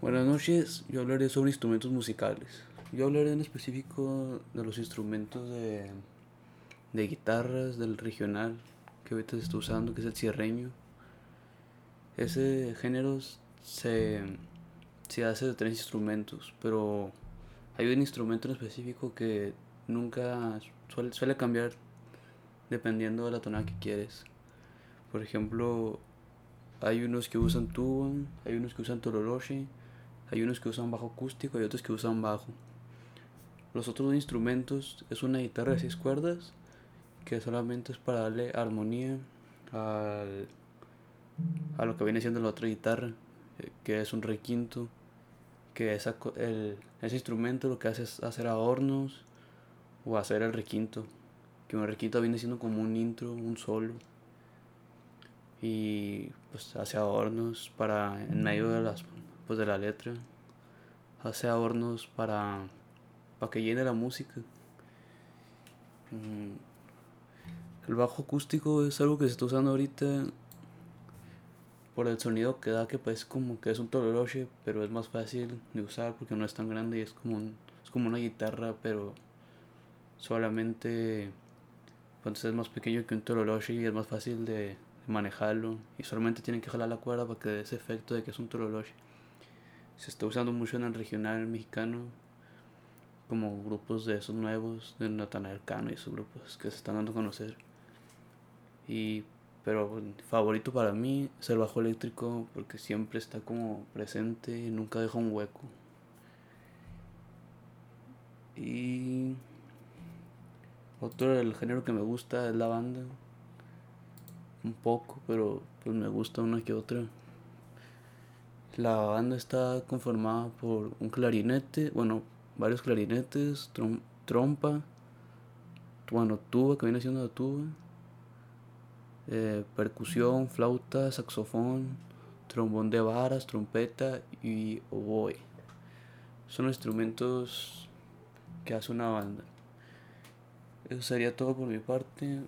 Buenas noches, yo hablaré sobre instrumentos musicales. Yo hablaré en específico de los instrumentos de, de guitarras del regional que ahorita se está usando, que es el cierreño. Ese género se, se hace de tres instrumentos, pero hay un instrumento en específico que nunca suele, cambiar dependiendo de la tonada que quieres. Por ejemplo, hay unos que usan tuba, hay unos que usan tororoshi, hay unos que usan bajo acústico y otros que usan bajo. Los otros instrumentos es una guitarra de seis cuerdas que solamente es para darle armonía al, a lo que viene siendo la otra guitarra, eh, que es un requinto, que esa, el, ese instrumento lo que hace es hacer adornos o hacer el requinto, que un requinto viene siendo como un intro, un solo y pues hace adornos para en medio de las pues de la letra. Hace adornos para para que llene la música. Mm, el bajo acústico es algo que se está usando ahorita por el sonido que da que pues como que es un toloroche pero es más fácil de usar porque no es tan grande y es como es como una guitarra pero solamente pues es más pequeño que un toloroche y es más fácil de manejarlo. Y solamente tienen que jalar la cuerda para que dé ese efecto de que es un trololoche. Se está usando mucho en el regional mexicano como grupos de esos nuevos, de Natanael y esos grupos que se están dando a conocer. Y pero favorito para mí es el bajo eléctrico porque siempre está como presente y nunca deja un hueco. Y otro del género que me gusta es la banda un poco, pero pues me gusta una que otra. La banda está conformada por un clarinete, bueno, varios clarinetes, trompa, bueno, tuba, que viene siendo la tuba, eh, percusión, flauta, saxofón, trombón de varas, trompeta y oboe. Son instrumentos que hace una banda. Eso sería todo por mi parte.